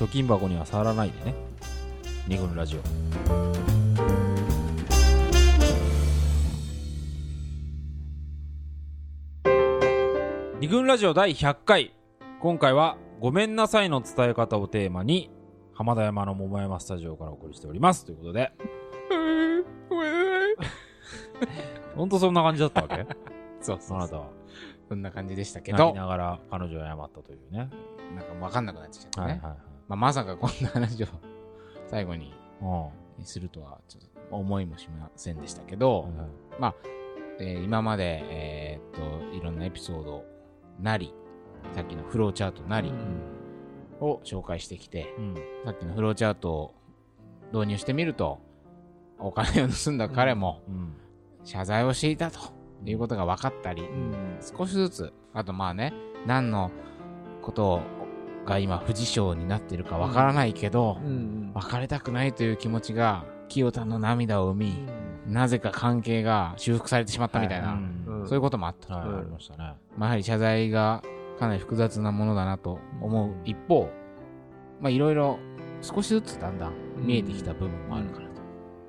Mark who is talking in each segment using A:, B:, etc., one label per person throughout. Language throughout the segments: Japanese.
A: 貯金箱には触らないでね。二軍ラジオ。二軍ラジオ第100回。今回は「ごめんなさい」の伝え方をテーマに浜田山の桃山スタジオからお送りしております。ということで。本当そんな感じだったわけ？
B: そうそう
A: あなたは。
B: そんな感じでしたけ
A: 泣
B: ど
A: きながら彼女を謝ったというね。
B: なんか分かんなくなっちゃったね、
A: はいはい
B: まあ、まさかこんな話を 最後に
A: はい
B: するとはちょっと思いもしませんでしたけど、
A: うん。
B: えー今まで、えーっといろんなエピソードなりさっきのフローチャートなりを紹介してきて、
A: うん。
B: さっきのフローチャートを導入してみるとお金を盗んだ彼も
A: うん。
B: 謝罪をしていたということが分かったり、少しずつあとまあね何のことが今不自傷になっているか分からないけど、
C: うん
B: 別れたくないという気持ちが清田の涙を生み、なぜか関係が修復されてしまったみたいな、
A: うん。
B: そういうこともあった。
A: はい、
C: うん。
A: ありましたね。
B: まあ、やはり謝罪がかなり複雑なものだなと思う一方、まあいろいろ少しずつだんだん見えてきた部分もあるかなと。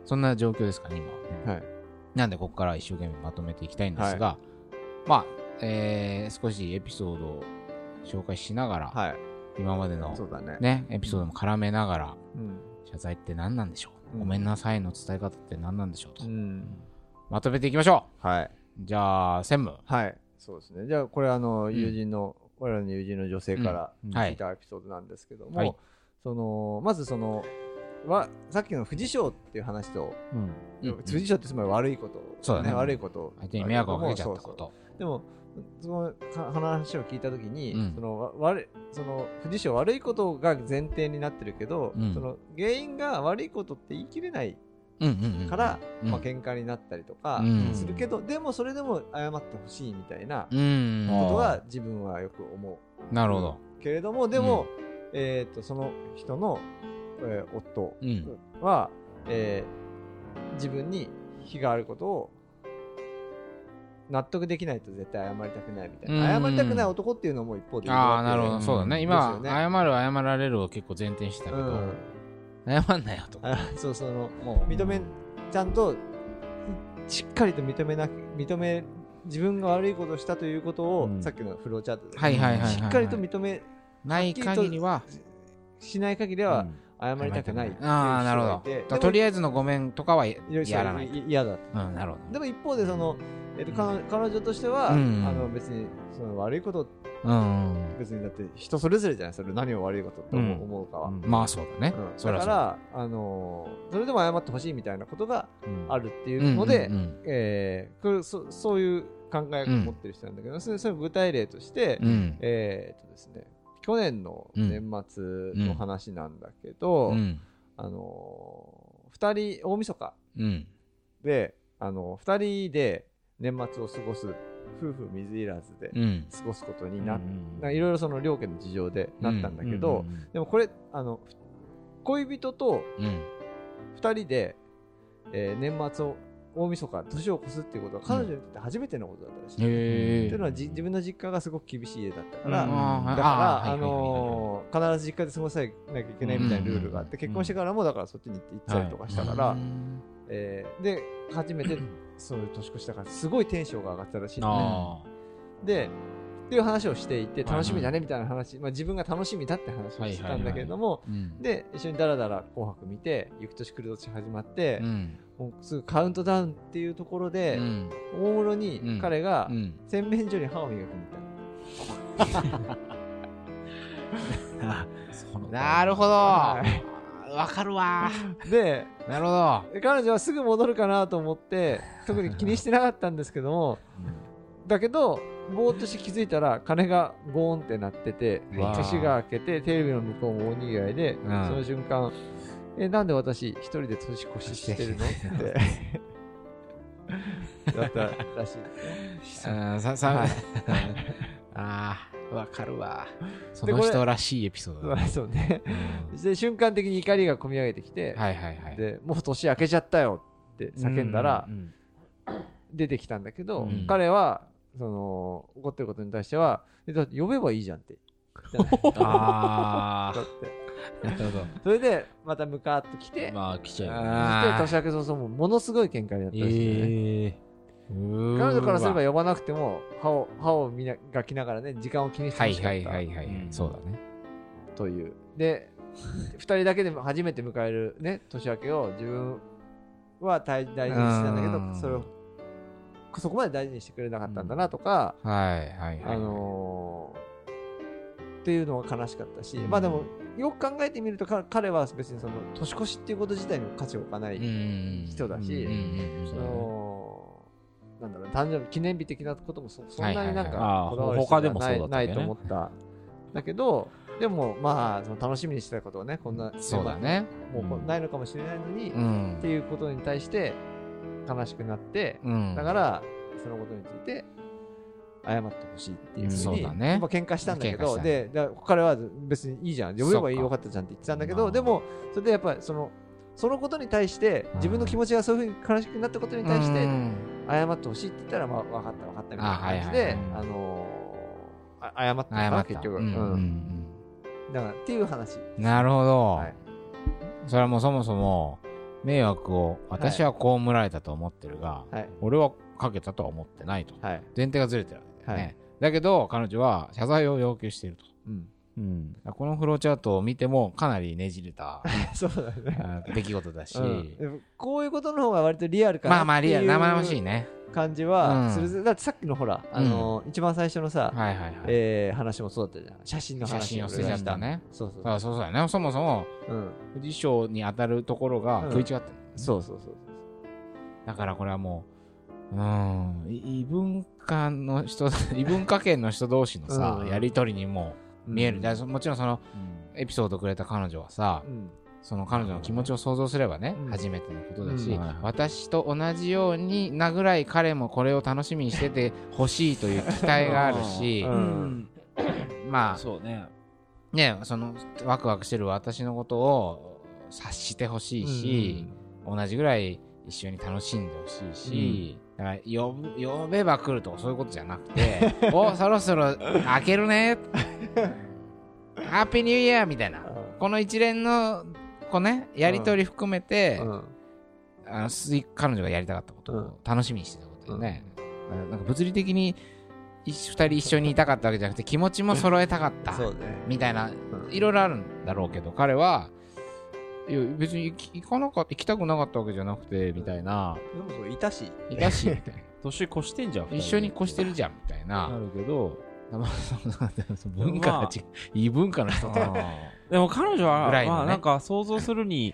B: そんな状況ですかね、今は。ね。
C: はい。
B: なんでここから一生懸命まとめていきたいんですが、まあ、えー、少しエピソードを紹介しながら、
C: はい
B: 今までの
C: ね。
B: ね、エピソードも絡めながら、
C: うん。
B: 謝罪って何なんでしょう、
C: うん。
B: ごめんなさいの伝え方って何なんでしょうと、
C: うん。
B: まとめていきましょ
C: はい。
B: うじゃあ専務。
C: はい。そうですね。じゃあ、これ、あの、
B: ん。
C: 友人の、我らの友人の女性から聞いたエピソードなんですけども、
B: はい。
C: その、まずその、わさっきの不自傷っていう話と、
A: うん。
B: うん。
C: 不自傷ってつまり悪いこと、
B: そうだね。
C: 悪いこと。
B: 相手に迷惑をかけちゃったこと。
C: でも、そのか話を聞いたときに、
B: うん。
C: そのわ悪いその不自傷悪いことが前提になってるけど、
B: うん。
C: その原因が悪いことって言い切れない
B: うんうんうん
C: から、
B: うん。
C: まあ喧嘩になったりとか
B: うん。
C: するけど、でもそれでも謝ってほしいみたいな
B: うん。
C: ことが自分はよく思う。
B: なるほど。
C: けれどもでも、えー、とその人の、えー夫
B: うん。
C: は、えー自分に非があることを納得できないと絶対謝りたくないみたいな、
B: うん。
C: 謝りたくない男っていうのも一方で
B: ああなるほど、
A: うん。
B: そうだね。今
C: よね。
B: 謝る謝られるを結構前提にしてたけど、
C: うん。
B: 謝んなよと
C: あそうその
B: もう
C: 認めちゃんとしっかりと認めな認め自分が悪いことをしたということを、
A: うん。
C: さっきのフローチャートで、
B: はいはい
C: しっかりと認め
B: ない限りは
C: しない限りは謝りたくない
B: ああなるほど。とりあえずのごめんとかはやらない
C: い嫌だ
B: うんなるほど。
C: でも一方でその、えっと彼彼女としては、
B: うん。
C: あの別にその悪いこと
B: うん
C: 別にだって人それぞれじゃないそれ何を悪いことって思う,、かは、
A: うん。
B: まあそうだね、
C: だから、あのーそれでも謝ってほしいみたいなことがあ
A: る。
C: るっていうので、
B: う
C: えそそういう考えを持ってる人なんだけど、それそれ具体例として、えーっとですね去年の年末の話なんだけど、
B: うん。
C: あのー、2人大晦日
B: うん。
C: で、あのー、2人で年末を過ごす夫婦水入らずで
B: うん。
C: 過ごすことになっいろいろその両家の事情でなったんだけど、でもこれあの恋人と
B: うん。
C: 2人で、えー年末を大晦日年を越すっていうことは彼女にとって初めてのことだったらしい。
B: へ
C: って
B: え
C: いうのはじ自分の実家がすごく厳しい家だったから、だから、あのー必ず実家で過ごさなきゃいけないみたいなルールがあって、
A: うん
C: 結婚してからもだからそっちに行って行ったりとかしたから、
B: うん。
C: えーで初めて そういう年越したからすごいテンションが上がったらしいのね。
A: あ
C: でっていう話をしていて
B: はい
C: 楽しみだねみたいな話、まあ、自分が楽しみだって話をしてたんだけれども、
B: うん。
C: で一緒にダラダラ紅白見て行く年来る年始まって、
B: うん。
C: もうすぐカウントダウンっていうところで、
B: うん。
C: 大室に彼が
B: うん。
C: 洗面所に歯を磨きに行った。
A: あ。その
B: なるほどわ
C: は
B: かるわ。
C: で
B: なるほど。
C: 彼女はすぐ戻るかなと思って特に気にしてなかったんですけどもだけどぼーっとして気づいたら鐘がゴーンって鳴ってて年が明けてテレビの向こうも大にぎわいで、
B: ん。
C: その瞬間えなんで私一人で年越ししてるの？って。だったらしいですね。
B: あーささ
C: はい。
B: あーわかるわ。その人らしいエピソードだね。
C: そうね。
B: うん。
C: で瞬間的に怒りがこみ上げてきて、
B: はいはいはい。
C: でもう年明けちゃったよって叫んだら
A: うん
C: 出てきたんだけど、
B: うん。
C: 彼はその怒ってることに対してはえだって呼べばいいじゃんって。
B: あ
C: だって。
B: なるほど。
C: それでまたムカーっと来て、
A: まあ来ちゃうよね。
B: あー。
C: で年明け早々もうものすごい喧嘩になったらしいよね、
A: ええ
C: 彼女からすれば呼ばなくても歯を歯を磨きながらね時間を気にして
B: はい
C: ほしかった。
B: はいはいはい、
A: うん。
B: そうだね。
C: という。で2人だけでも初めて迎えるね年明けを自分は大大事にしてたんだけ
B: うん。
C: どそれをそこまで大事にしてくれなかったんだなとか、
B: はいはいはい
C: あのーっていうのが悲しかったし、まあでもよく考えてみるとか彼は別にその年越しっていうこと自体にも価値を置かない、
B: うん
C: 人だし
B: うんうんうん。
C: そのなんだろう誕生日記念日的なこともそそんなになん
B: はい
A: はいはい
C: かこだわる
A: 他でも
C: 必要はないと思った。だけどでもまあその楽しみにしてたことをねこんな
B: そうだね。
C: もうこうないのかもしれないのに、っ
B: うん。
C: ていうことに対して悲しくなって、
B: うん。
C: だからそのことについて謝ってほしいっていうふうに、
B: そうだね。
C: まあ喧嘩したんだけどで彼は別にいいじゃん。呼べばよかったじゃんって言ってたんだけ
A: まあ
C: どでもそれでやっぱりそのそのことに対して自分の気持ちがそういうふうに悲しくなったことに対して
B: うん
C: 謝ってほしいって言ったらまあ分かった分かったみたいな感じ
B: あはい
C: であの謝ったのか
B: 謝った。
C: な結局、
B: うんうん
C: うん。だからっていう話
B: うんなるほど、
C: はい。
B: それはもうそもそも迷惑を私は被られたと思ってるが、
C: はい。
B: 俺はかけたとは思ってないと。
C: はい。
B: 前提がずれてるわけだよね、
C: はい。
B: だけど彼女は謝罪を要求していると。
C: うん
A: うん。
B: このフローチャートを見てもかなりねじれた
C: そうだね。
B: あ出来事だし、
C: うん。こういうことの方が割とリアルかな
B: まあまあリアル生々しいね
C: 感じ
B: うん
C: はする、だってさっきのほら、あの一番最初のさ、
B: はいはいはい、
C: えー話もそうだったじゃん写真の話
B: 写真を捨てちゃったね
C: そうそう
B: あそうそうだねそもそも
C: うん、
B: 辞書に当たるところが食い違ってる、
C: そうそうそう
B: だからこれはもう、うん、い異文化の人、異文化圏の人同士のさ、
C: うん
B: やりとりにも見える。
C: うん。
B: もちろんそのエピソードくれた彼女はさ、
C: うん。
B: その彼女の気持ちを想像すればね、
C: うん。
B: 初めてのことだし、
C: うん。
A: はいはい。
B: 私と同じようになぐらい彼もこれを楽しみにしててほしいという期待があるし、
C: う
A: うん。ん
B: まあ、
A: そうね。
B: ね、そのワクワクしてる私のことを察してほしいし、同じぐらい一緒に楽しんでほしいし、だから呼ぶ呼べば来るとかそういうことじゃなくて おそろそろ開けるね。ハッピーニューイヤーみたいな。この一連のこうねやりとり含めて、
C: うん。
B: あの彼女がやりたかったことを楽しみにしてたことでね、なんか物理的に一二人一緒にいたかったわけじゃなくて気持ちも揃えたかった。
C: ね。
B: みたいな
C: うん。
B: いろいろあるんだろうけど彼はいや別に行かなかった行きたくなかったわけじゃなくてみたいな。
C: でもそういたし。
B: いたし。みたいな
A: 年越してんじゃん
B: 一緒に越してるじゃんみたい
A: な。
B: な
A: るけど。
B: まあそうなんだよその文化が違う異文化の人と
A: でも彼女は、
B: ね。
A: まあなんか想像するに、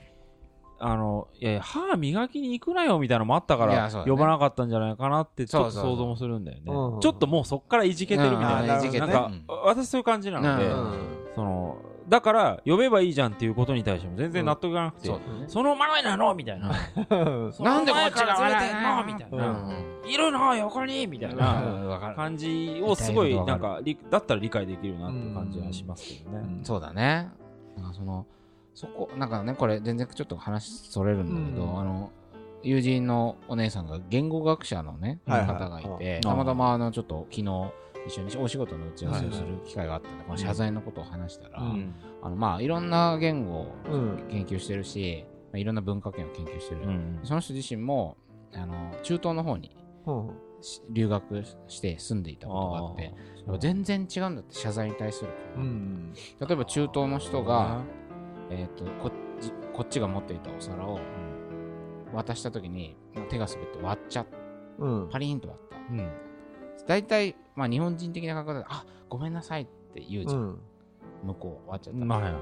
A: あの、いやいや、歯磨きに行くなよみたいなのもあったから、
B: ね。
A: 呼ばなかったんじゃないかなって、ちょっと想像もするんだよね。
C: うん。
A: ちょっともうそっからいじけてるみたいな。
B: うん
A: なんか、
B: うん。
A: 私そういう感じなので、
B: うん。
A: その、だから、呼べばいいじゃんっていうことに対しても全然納得がなくて、
B: そうだね。
A: その前な のみたいな。
B: なんでこっちが
A: ずれてんのみたいな。
B: うん
A: いるの横にみたい
B: うん。
A: な感じをすごい、ないんか、りだったら理解できるなっていう感じはしますけどね。
B: そうだね。なんかそのそこなんかねこれ全然ちょっと話それるんだけど、
C: うん。
B: あの友人のお姉さんが言語学者のね、
C: はいはい。
B: 方がいて
A: うん
B: たまたまあのちょっと昨日一緒にお仕事の打ち合わせをする機会があったんで、この謝罪のことを話したら、
C: うん。
B: あのまあいろんな言語を
C: うん。
B: 研究してるし、まあいろんな文化圏を研究してる、
A: うん
B: その人自身もあの中東の方に留学して住んでいたことがあって全然違うんだって謝罪に対する。
C: うん
B: 例えば中東の人が、えー、とこっちこっちが持っていたお皿を渡した時に手が滑って割っちゃった。
C: うん。
B: パリーンと割った。
A: うん。
B: 大体、まあ、日本人的な感覚であごめんなさいって言うじゃん、
C: うん。
B: 向こう割っちゃった、
A: まあはいはい。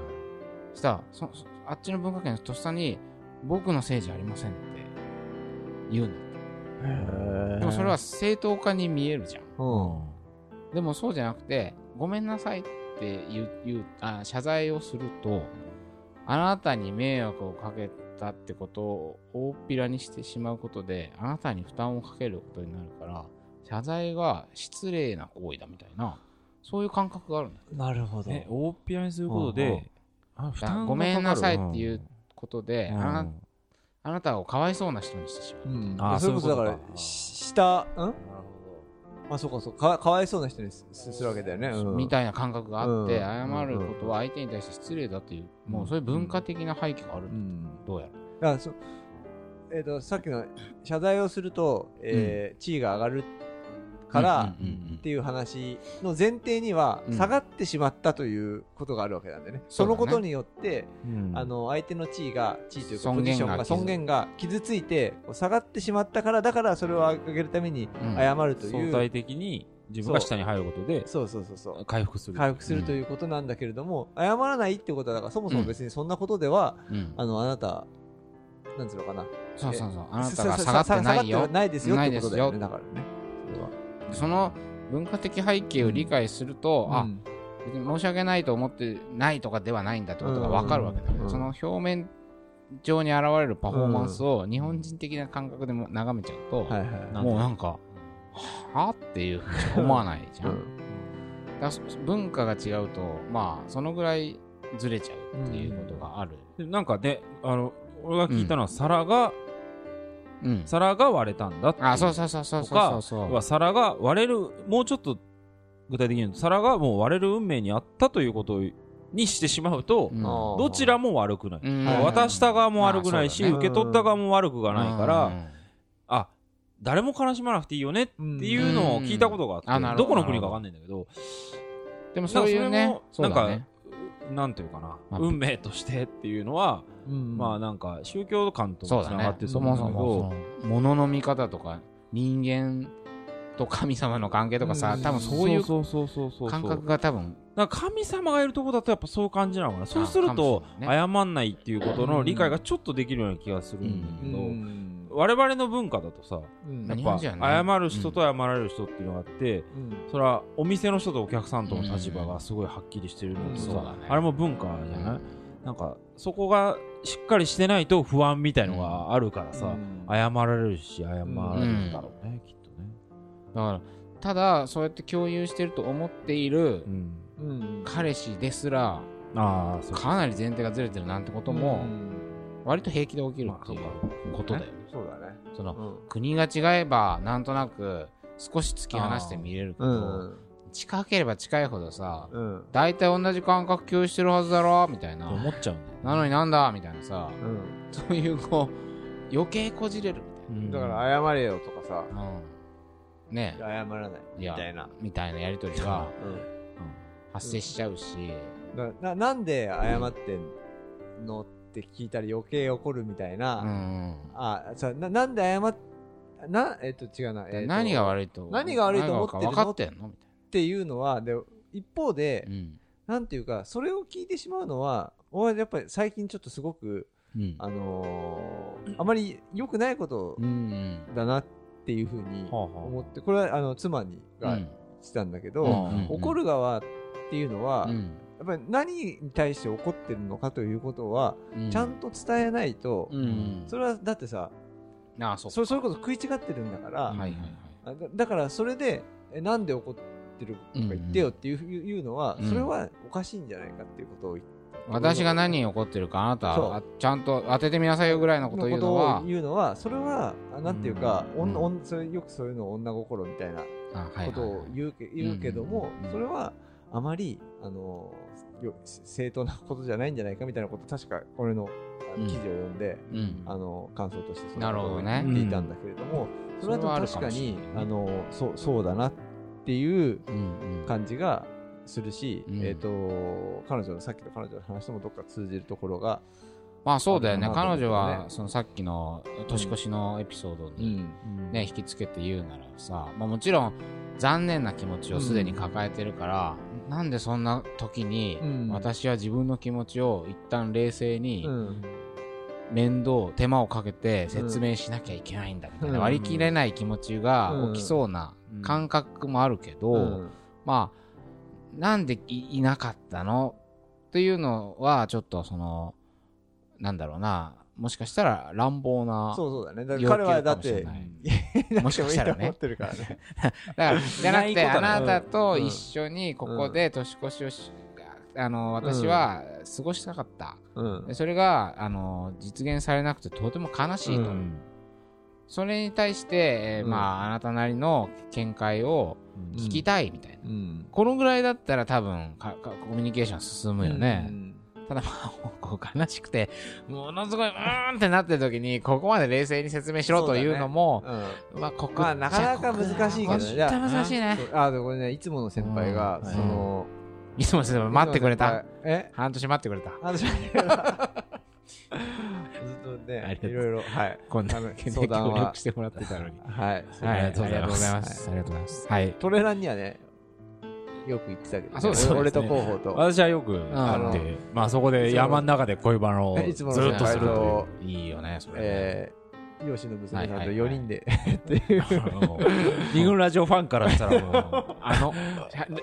B: そしたらそそあっちの文化圏のとっさに僕のせいじゃありませんって言うんだって。でもそれは正当化に見えるじゃん。
C: うん。
B: でもそうじゃなくて、ごめんなさいって言う言うあ謝罪をすると、あなたに迷惑をかけたってことを大っぴらにしてしまうことで、あなたに負担をかけることになるから、謝罪が失礼な行為だみたいな、そういう感覚があるんだ。よ。
C: なるほど。
A: え、大っぴらにすることで、あ負担がかかる。
B: ごめんなさいっていうことで、
A: うん。
B: あなあなたをかわいそうな人にしてしまう。
C: うん。
A: あー
C: それこそだか。ら
A: そういうことか。
C: し下ん？あそうかそうか。かわいそうな人にすするわけだよね、うん。
B: みたいな感覚があって、
C: うん。
B: 謝ることは相手に対して失礼だという、もうそういう文化的な背景がある、
C: うん。
B: どうやら。
C: だからそえー、とさっきの謝罪をすると、えー地位が上がるから
B: うんうんうんうん。
C: っていう話の前提には
B: うん。
C: 下がってしまったということがあるわけなんでね、
B: そだね。
C: そうのことによって、
A: うん。
C: あの相手の地位が地位というか
B: 尊
C: ポジションが尊厳が傷ついて下がってしまったからだからそれを上げるために
B: うん。
C: 謝るという、
A: 相対的に自分が下に入ることで
C: そう。そうそうそう
A: 回復する。
C: 回復するということなんだけれども、謝らないってことはだからそもそも別にそんなことでは、
B: うん。
C: あのあなたなんつうのかな。
B: そうそうそう。あなたが下がってないよ。
C: ないですよってことだよね。だからねそ
B: の文化的背景を理解すると、あ
C: うん。
B: 別に申し訳ないと思ってないとかではないんだってことが分かるわけだよね、
C: うん。
B: その表面上に現れるパフォーマンスを日本人的な感覚でも眺めちゃうと、
C: はいはい。
B: もうなんか、はっていうふうに思わないじゃん。
C: うん。
B: 文化が違うと、まあ、そのぐらいずれちゃうっていうことがある。
A: でなんかね、あの、俺が聞いたのは皿が、
B: うん。
A: 皿が割れたんだっていう。
B: あ、そうそうそうそうそうそう。
A: 皿が割れる、もうちょっと具体的に言うと、皿がもう割れる運命にあったということにしてしまうと、
B: うん。
A: どちらも悪くない。
B: うん。
C: はい
A: 渡した側も悪くないし、受け取った側も悪くがないから、
B: うん。
A: あ、誰も悲しまなくていいよねっていうのを聞いたことがあって、
B: ど。
A: どこの国かわかんないんだけど、
B: でもそういうね、
A: それもなんか
B: ね。、
A: なんていうかな、
B: まあ
A: 運命としてっていうのは、
C: うん
A: まあなんか宗教観とつながって。
B: そもそも、その物の見方とか、人間と神様の関係とかさ
C: う、ん
B: 多分そういう感覚が多分、
A: なんか神様がいるとこだとやっぱそういう感じなのかな。そうする
B: か
A: と謝んないっていうことの理解がちょっとできるような気がするんだけ
C: う
A: ど、
C: ん
A: 我々の文化だとさ、
C: うん。
A: やっぱ謝る人と謝られる人っていうのがあって、
C: うん。
A: それはお店の人とお客さんとの立場がすごいはっきりしてるのと
C: うん。
A: さ、
B: そうだね。
A: あれも文化じゃない、なんかそこがしっかりしてないと不安みたいのがあるからさ、
C: うん。
A: 謝られるし謝られるんだろうね、きっとね。
B: だから、ただ、そうやって共有してると思っている
A: うん、
C: うん。
B: 彼氏ですら、
A: あ
B: か。なり前提がずれてるなんてことも、
C: うん。
B: 割と平気で起きるっていう
A: まあ
B: ことだよね。
C: そうだね。
B: その
C: うん。
B: 国が違えば、なんとなく少し突き放して見れるけ
C: う
B: ど、
C: ん。
B: 近ければ近いほどさ、
C: うん。
B: 大体同じ感覚共有してるはずだろみたいな。
A: 思っちゃうね。
B: なのになんだみたいなさ、
C: うん。
B: そういうこう、余計こじれる
A: うん。
C: だから謝れよとかさ。
B: うん。ね。
C: 謝らないみたいな。
B: みたいなやりとりが
C: うん。
B: 発生しちゃうし、
C: だななんで謝ってんのって聞いたら余計怒るみたいな、
B: うん。
C: あさななんで謝っなえっと違うな、えっと
B: 何が悪いと
C: 何が悪いと思ってるの？
B: 分かってんの？み
C: っていうのはで一方で。
B: うん。
C: なんていうかそれを聞いてしまうのは俺はやっぱり最近ちょっとすごく
B: うん。
C: あのーあまり良くないこと
B: うん。
C: だなっていうふうに
A: はあはあ
C: 思ってこれはあの妻にが
B: うん
C: したんだけど、
B: うん
C: 怒る側っていうのは、
B: うん
C: やっぱり何に対して怒ってるのかということは、
B: うん。
C: ちゃんと伝えないと、
B: うん。
C: それはだってさ
B: ああ、そう
C: それこそ食い違ってるんだから、
B: はいはいはい。
C: あだだからそれでえなんで怒ってるとか言ってよっていう,、いうのは
B: うん。
C: それはおかしいんじゃないかっていうことを言って
B: 私が何に怒ってるかあなたちゃんと当ててみなさいよぐらいのことを言うのは
C: 言うのはそれはあなんていうか、
B: うん。
C: おんそれよくそういうのを女心みたいなことを言うけ,、言うけども、
B: うん。
C: それはあまりあのよ正当なことじゃないんじゃないかみたいなこと確かこれの記事を読んで、
B: うん。
C: あの感想としてそ
B: なるほどね。
C: 言っていたんだけれども、それ
B: それは
C: 確かにあのそうそうだなっていう
B: うんうん。
C: 感じがするし、
B: うん。
C: えっ、と彼女のさっきの彼女の話ともどっか通じるところが、
B: まあそうだよね。
C: あるかな
B: 彼女はそのさっきの年越しのエピソードにね引きつけて言うならさまあもちろん残念な気持ちをすでに抱えてるからなんでそんな時に
C: うん。
B: 私は自分の気持ちを一旦冷静に
C: うん。
B: 面倒手間をかけて説明しなきゃいけないんだみたいな
C: うん。
B: 割り切れない気持ちが起きそうな感覚もあるけど、
C: うん。
B: まあなんでいいなかったの？っていうのはちょっとそのなんだろうなもしかしたら乱暴な
C: そうそうだね。だから彼はだって
B: かもしかしたらね。
C: ってるからね
B: だからじゃ なくてあなたと
C: うん。
B: 一緒にここで年越しをし、あの私は過ごしたかった、
C: うん。
B: でそれがあの実現されなくてとても悲しいと、
C: うん。
B: それに対して、えー
C: うん。
B: まああなたなりの見解を聞きたいみたいな、
C: うん。
B: このぐらいだったら多分コミュニケーション進むよね、
C: うん
B: ただまあこう悲しくてものすごいうーんってなってる時にここまで冷静に説明しろというのも
C: うん。
B: まあこ
C: まあなかなか難しいけどね。
B: 絶対難しいね。
C: あでもこれねいつもの先輩が
B: うん。
C: その
B: いつも先生待ってくれた。
C: え？
B: 半年待ってくれた。
C: 話しずっとね
B: ありがとう。
C: いろいろはい。
B: こんな
C: 相談は。
B: 力してもらってたのに。
C: はい。
B: はい
A: ありがとうございます。
B: ありがとうござい。ますありがとうございます。はい。
C: トレランにはねよく言ってたけどね。
B: あそうです。
C: 俺と
A: ね
C: 広報と。
A: 私はよくあって、まあそこで山の中で恋バナをずっとするとい
B: いいよねそれね。
C: えー吉野娘さんと
B: はいはいはい。
C: 4人で っていう。
A: 二軍ラジオファンからしたらもう、
B: あのは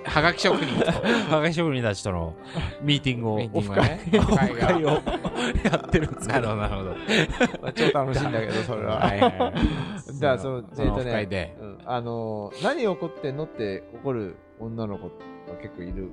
B: はがき職人と。
A: はがき職人たちとのミーティングを、
B: ミーティングをね。オフ会
A: をやってるんですけど、
B: なるほどなるほど。
C: まあ超楽しいんだけど それは。
B: はいはい。はい
C: じゃあその
B: そのオ
C: えっとね
B: フ会で。
C: うん。あのー何怒ってんのって怒る女の子が結構いる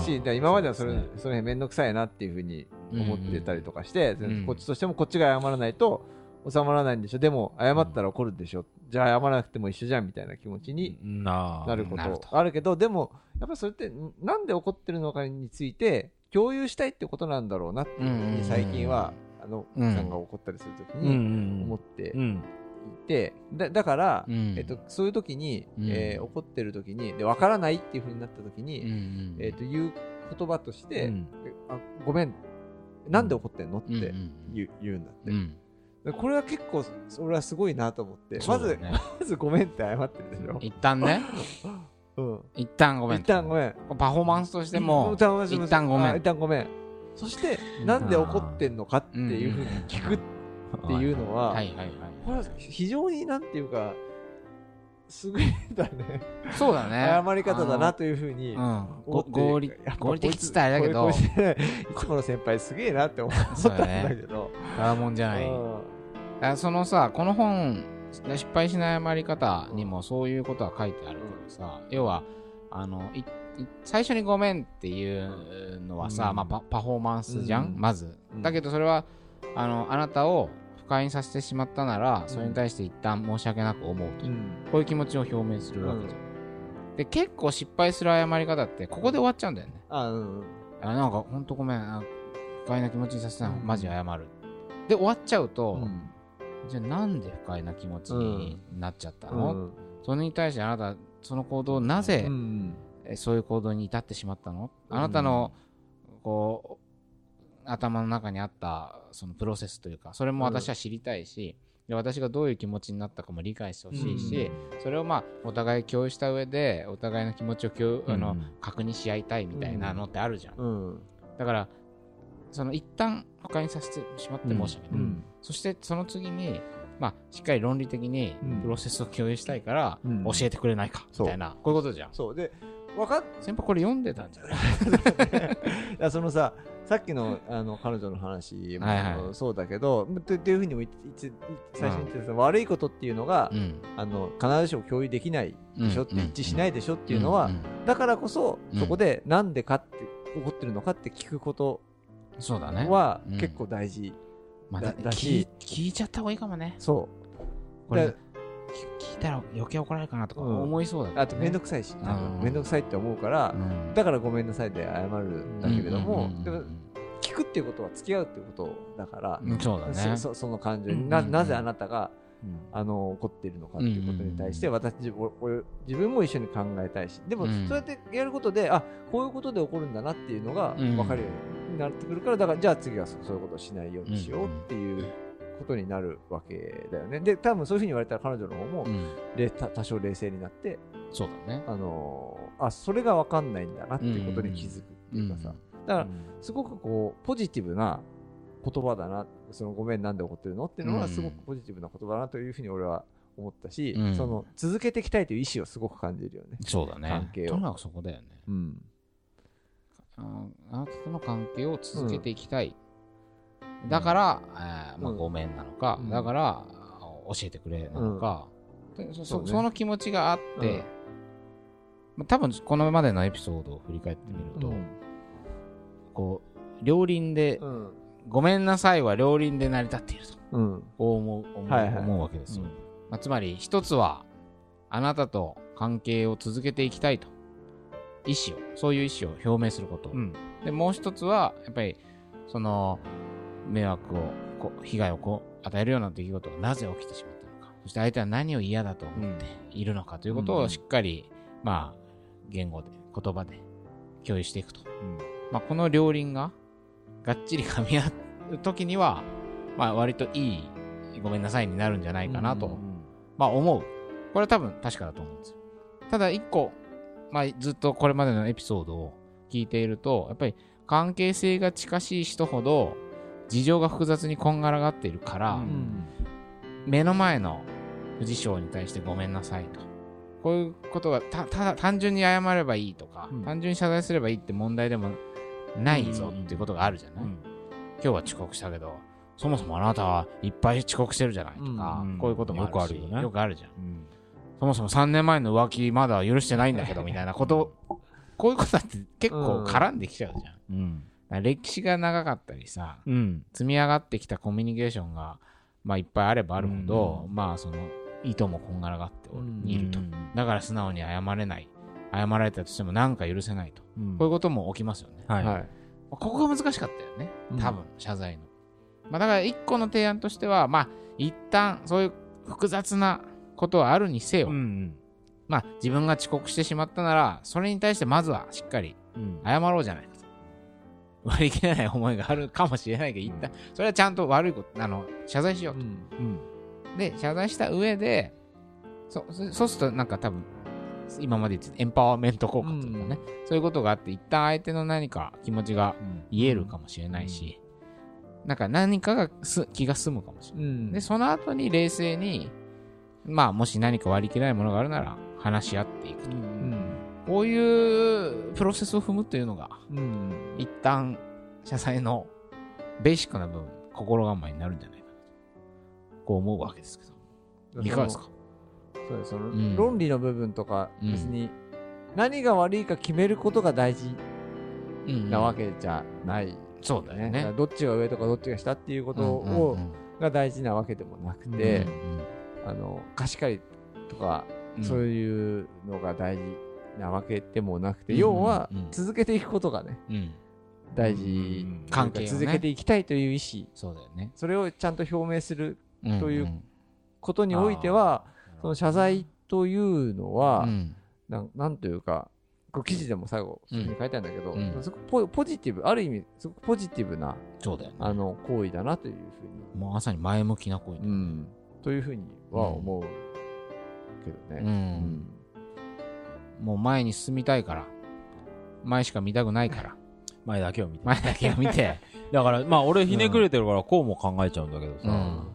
C: し、で今まではそれ
A: そうですね。
C: その辺めんどくさいなっていうふうに思ってたりとかして、
B: うんうん。
C: こっちとしてもこっちが謝らないと収まらないんでしょ。でも謝ったら怒るでしょ、じゃあ謝らなくても一緒じゃんみたいな気持ちに
A: な
C: なることあるけどでもやっぱそれってんなんで怒ってるのかについて共有したいってことなんだろうなっていうふう
B: うん。うんうん
C: に最近はあの
B: うん
C: 奥さんが怒ったりするとき
A: うん。う
C: に
A: ん
C: 思ってい
A: うん。
C: て。だだから、
B: うん。
C: えっと、そういう時に、
B: うん。
C: えー怒ってる時にで分からないっていうふうになった時に、
B: うんうん
C: えっと言う言葉として、
A: うん。
C: えあごめん。なんで怒ってんのって
B: うんうん
C: 言う,、言うんだって、
B: うん。
C: でこれは結構俺はすごいなと思って、まず、まずごめんって謝ってるでしょ、
B: 一旦ね。
C: うん、
B: 一旦ごめん。
C: 一旦ごめん。
B: パフォーマンスとしても
C: 一旦ごめん
B: 一旦ごめん。
C: そしてなんで怒ってんのかっていうふうに聞くっていうのは、
B: はいはいはい。
C: これは非常になんていうか優れたね
B: そうだね。
C: 謝り方だなというふうに
B: うん。合理合理的っつったらあれだけど。
C: こいつもの先輩すげえなって思ったんだけど。
B: ただ もん。じゃないそのさこの本失敗しない謝り方にもそういうことは書いてあるけどさ、要はあの最初にごめんっていうのはさ、
C: うん。
B: まあ、パパフォーマンスじゃん、
C: うん。
B: まず、
C: うん。
B: だけどそれはあのあなたを不快にさせてしまったなら、それに対して一旦申し訳なく思うと、
C: うん。
B: こういう気持ちを表明するわけじゃん、で結構失敗する謝り方ってここで終わっちゃうんだよね。
C: あうん。
B: あなんかほんとごめんあ不快な気持ちにさせたの、
C: うん。
B: マジ謝るで終わっちゃうと、
C: うん
B: じゃあなんで不快な気持ちになっちゃった
C: う
B: の、
C: ん。
B: それに対してあなたその行動をなぜ、そういう行動に至ってしまったの、
C: うん。
B: あなたのこう頭の中にあったそのプロセスというかそれも私は知りたいし、で私がどういう気持ちになったかも理解してほしいし、それをまあお互い共有した上でお互いの気持ちを共有、あの
A: うん。
B: 確認し合いたいみたいなのってあるじゃん、
C: うん。
B: だからその一旦不快にさせてしまって申し訳ない、
C: うん。
B: そしてその次に、まあ、しっかり論理的に
C: うん。
B: プロセスを共有したいから、
C: うん。
B: 教えてくれないか、みたいな、こういうことじゃん。
C: そう。で分かっ
B: 先輩これ読んでたんじゃない？
C: そのささっきのあの彼女の話も
B: はいはい。
C: そうだけどとっていうふうにも最初に言ってたその悪いことっていうのが
B: うん。
C: あの必ずしも共有できないでしょって
B: うん。
C: 一致しないでしょっていうのは
B: ん。ん。
C: だからこそ
B: うん。
C: そこでなんでかって怒ってるのかって聞くこと
B: そうだね。
C: は
B: うん
C: 結構大事。
B: まあ、
C: だ
B: だ聞い聞いちゃった方がいいかもね。
C: そ
B: これ聞いたら余計怒られるかなとか
C: うん。
B: 思いそうだね。
C: うあと面倒くさいし面倒くさいって思うから
B: うん。
C: だからごめんなさいで謝るんだけれど
B: うん
C: も
B: うん。うん
C: でも聞くっていうことは付き合うっていうことだから
B: うん。そうだね。
C: そそその感情
A: うん。
C: にななぜあなたが
A: うん。
C: あの怒っているのかっていうことに対して
B: うん。
C: 私自おお自分も一緒に考えたいしでも
B: うん。
C: そうやってやることであこういうことで起こるんだなっていうのが
B: うん。
C: 分かるようになってくるからだからじゃあ次はそそういうことをしないようにしようっていうことになるわけだよねで多分そういうふうに言われたら彼女の方も
B: うん
C: れた多少冷静になって
B: そうだね。
C: あのーあそれが分かんないんだなっていうことに気づくっていうかさだからすごくこうポジティブな言葉だなそのごめんなんで怒ってるのっていうの
B: うん
C: はすごくポジティブな言葉だなというふうに俺は思ったし、
B: うん
C: その続けていきたいという意思をすごく感じるよね。
B: そうだね。
C: 関係を
B: とにかくそこだよね。
C: うん。
B: ああなたとの関係を続けていきたい。だから、えーまあ、
C: うん。
B: ごめんなのか、
C: うん。
B: だからあ教えてくれなのか、でそ
C: そうね。
B: その気持ちがあって、
C: うん。
B: まあ多分このまでのエピソードを振り返ってみると、こう両輪で、
C: うん。
B: ごめんなさいは両輪で成り立っていると。
C: うん。
B: こう思う思う,、
C: はいはい。
B: 思うわけですよ、
A: うん。
B: まあ、つまり一つはあなたと関係を続けていきたいと意思をそういう意思を表明すること、
A: うん。
B: でもう一つはやっぱりその迷惑をこう被害をこう与えるような出来事がなぜ起きてしまったのか。そして相手は何を嫌だと思っているのかということをしっかり、まあ言語で言葉で共有していくと、
A: うん。
B: まあ、この両輪ががっちり噛み合う時には、まあ、割といいごめんなさいになるんじゃないかなと、
A: うん。
B: まあ思う。これは多分確かだと思うんですよ。ただ一個、まあずっとこれまでのエピソードを聞いていると、やっぱり関係性が近しい人ほど事情が複雑にこんがらがっているから、
A: うん。
B: 目の前の藤章に対してごめんなさいと。こういうことがたただ単純に謝ればいいとか、
A: うん。
B: 単純に謝罪すればいいって問題でもないぞっていうことがあるじゃない、
A: うん
B: 今日は遅刻したけど、そもそもあなたはいっぱい遅刻してるじゃないとか、
A: うん
B: こういうことも
A: よくあるよね。
B: よくあるじゃん。
A: うん
B: そもそも3年前の浮気まだ許してないんだけど、みたいなこと、こういうことだって結構絡んできちゃうじゃん。
A: うん
B: 歴史が長かったりさ、
A: うん
B: 積み上がってきたコミュニケーションが、まあいっぱいあればあるほど、まあその、意図もこんがらがって
C: うん
B: いると。だから素直に謝れない。謝られたとしてもなんか許せないと。
A: うん
B: こういうことも起きますよね。
A: はい
C: はい。
B: ここが難しかったよね。
C: うん
B: 多分、謝罪の。まあだから一個の提案としては、まあ一旦そういう複雑なことはあるにせよ、
A: うん
B: まあ自分が遅刻してしまったなら、それに対してまずはしっかり
A: うん。
B: 謝ろうじゃないか。と。割り切れない思いがあるかもしれないけど、一旦、それはちゃんと悪いこと、あの、謝罪しようと。
A: うん。
B: で、謝罪した上で、そそそうするとなんか多分、今まで言ってたエンパワーメント効果というかね、そういうことがあって、一旦相手の何か気持ちが癒えるかもしれないし、なんか何かがす気が済むかもしれない。
C: うん。
B: で、その後に冷静に、まあ、もし何か割り切れないものがあるなら、話し合っていくと。
C: うん。
B: こういうプロセスを踏むというのが、
C: うん。
B: 一旦、謝罪のベーシックな部分、心構えになるんじゃないかなと。こう思うわけですけど。いかがですか？
C: そうですその、
B: うん
C: 論理の部分とか、
B: うん
C: 別に何が悪いか決めることが大事
B: うん
C: なわけじゃない、
B: そうだよ
C: だから
B: ね。
C: どっちが上とかどっちが下っていうことを、
B: うんうんうん
C: が大事なわけでもなくて、あの貸し借りとか、
B: うん。
C: そういうのが大事なわけでもなくて、
B: うん
C: 要は
B: うん。
C: 続けていくことがね
B: うん。
C: 大事、
A: うん。
B: 関係
C: 続けていきたいという意思
B: そうだよね。
C: それをちゃんと表明するということにおいては、その謝罪というのは、
B: うん。
C: なんなんというか、記事でも最後、そこに書いてあるんだけど、
B: うん。
C: すごくポポジティブ、ある意味、すごくポジティブな
B: そうだよね。
C: あの行為だなというふうに、
B: もうまさに前向きな声だ
C: うん、というふうには思うけど
B: う
C: ね。
B: ん。もう前に進みたいから、前しか見たくないから、
A: 前だけを見て。
B: 前だけを見て、
A: だからまあ俺ひねくれてるからこうも考えちゃうんだけどさ、
B: うん。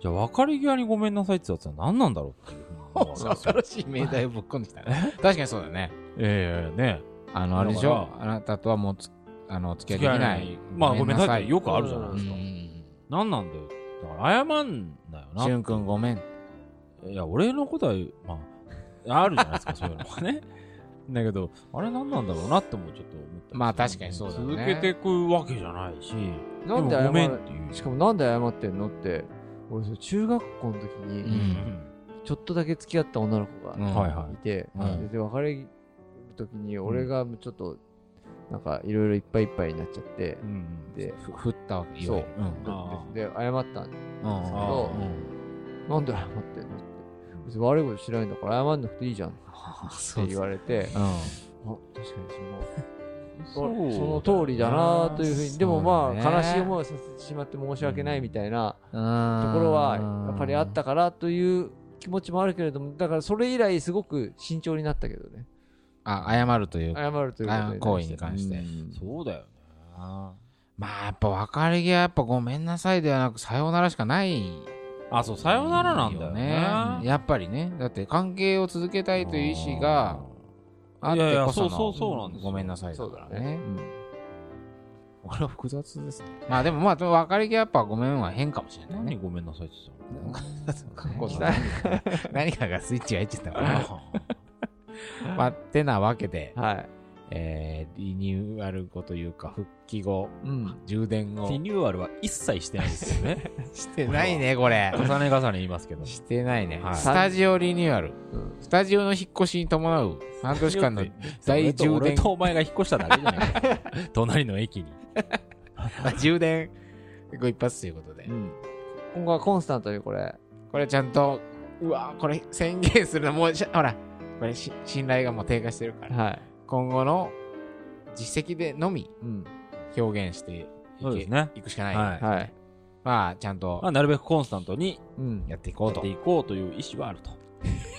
A: じゃあ別れ際にごめんなさいってやつは何なんだろうっていうふうに思うわけですよ
B: 新しい命題をぶっ込んできたね。確かにそうだよね。
A: いやいやいやね。
B: あの、あれでしょ？あなたとはもうつ、あの、付き合いできない。
A: まあごめんなさい。よくあるじゃない
B: うん
A: ですか、何なんだよだから謝んなよな。
B: しゅんくんごめん。
A: いや俺のことはまああるじゃないですか そういうのがね。だけどあれ何なんだろうなってもちょっと思った
B: まあ確かにそうだね。
A: 続けていくわけじゃないし。
C: なんで謝
A: もごめんっ
C: る
A: ていう。
C: しかもなんで謝ってんのって、俺、それ中学校の時
B: う
C: に、
B: ん。
C: ちょっとだけ付き合った女の子
B: うん。
C: が
A: はいはい。
C: いて、
B: うん
C: で、別れる時に、俺がちょっと、なんか、いろいろいっぱいいっぱいになっちゃって
A: う、ん
C: で、
B: ふ振ったわけ
C: そう。で、で謝ったん
B: うん。うん。
A: あ
B: うん。
C: なんで謝ってんのって。別に悪いことしないんだから謝んなくていいじゃん。って言われて、
B: うん。
C: あ、確かにその、
A: そ
C: の通りだなというふうに、でもまあ、悲しい思いをさせてしまって申し訳ないみたいな
B: と
C: ところは、やっぱりあったからという気持ちもあるけれども、だからそれ以来すごく慎重になったけどね。
B: あ、謝るという。
C: 謝るということ
B: あ行為に関して。
C: うん。
A: そうだよね。
B: まあやっぱ別れ際やっぱごめんなさいではなくさようならしかない
A: あそうさよならなんだよね。
B: やっぱりね。だって関係を続けたいという意思があっ
A: いやいや
B: てこその
A: そうそうそうなんですよ。
B: ごめんなさい
C: そうだ
B: から
C: ね。
B: これは複雑ですね。まあでもまあ別れ際やっぱごめんは変かもしれないね。
A: 何ごめんなさいって言って
B: 過去の何かがスイッチが入っちゃったから。まあてなわけで、
C: はい。
B: えー、リニューアル後というか、復帰後、
C: うん。
B: 充電後
A: リ。ニューアルは一切してないですよね。
B: してないね、これ。
A: 重ね重ね言いますけど。
B: してないね。
A: はい
B: スタジオリニューアル。
C: うん
B: スタジオの引っ越しに伴う半年間の 大充電
A: 俺とお前が引っ越しただけじゃないか。隣の駅に。
B: 充電ご一発ということで
C: う。ん。今後はコンスタントにこれ、
B: これちゃんと、うわこれ宣言するのもうし、ほら、これし信頼がもう低下してるから。
C: はい。
B: 今後の実績でのみ
C: うん。
B: 表現してい
A: うですね
B: いくしかない。
A: はい
C: はい。
B: まあ、ちゃんと
A: まあ、なるべくコンスタントに
C: うん。
B: やっていこうと
A: やって。いこうという意思はあると。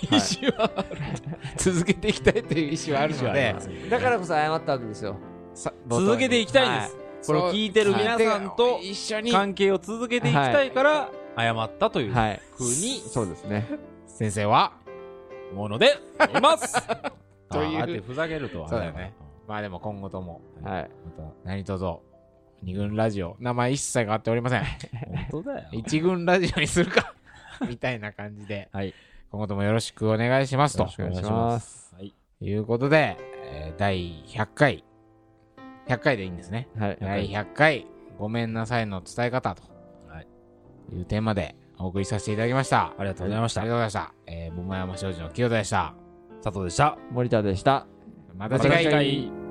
B: 意思はある。続けていきたいという意思はあるので、
C: だからこそ謝ったわけですよ。
B: さ
A: 続けていきたいんです。これを聞いてる皆さんと
B: 一緒に
A: 関係を続けていきたいから、謝ったという
C: はい。
A: ふうに
C: そうですね。
B: 先生は、
A: 思うので、います
B: という
A: ふざけるとは
B: そうだよね。まあでも今後とも、
C: はい。
B: また何卒、二軍ラジオ、名前一切変わっておりません。
A: 本当だよ。
B: 一軍ラジオにするか？みたいな感じで、
A: はい。
B: 今後ともよろしくお願いしますと
C: よろしくお願いします。
A: はい。
B: いうことで、えー第100回、100回でいいんですね。
C: はい。
B: 第100回、ごめんなさいの伝え方と
A: はい
B: いうテーマでお送りさせていただきました。
A: ありがとうございました
B: ありがとうございました。えー、桃山商事の清田でした。
A: 佐藤でした。
C: 森田でした。
B: また次回。
A: また次回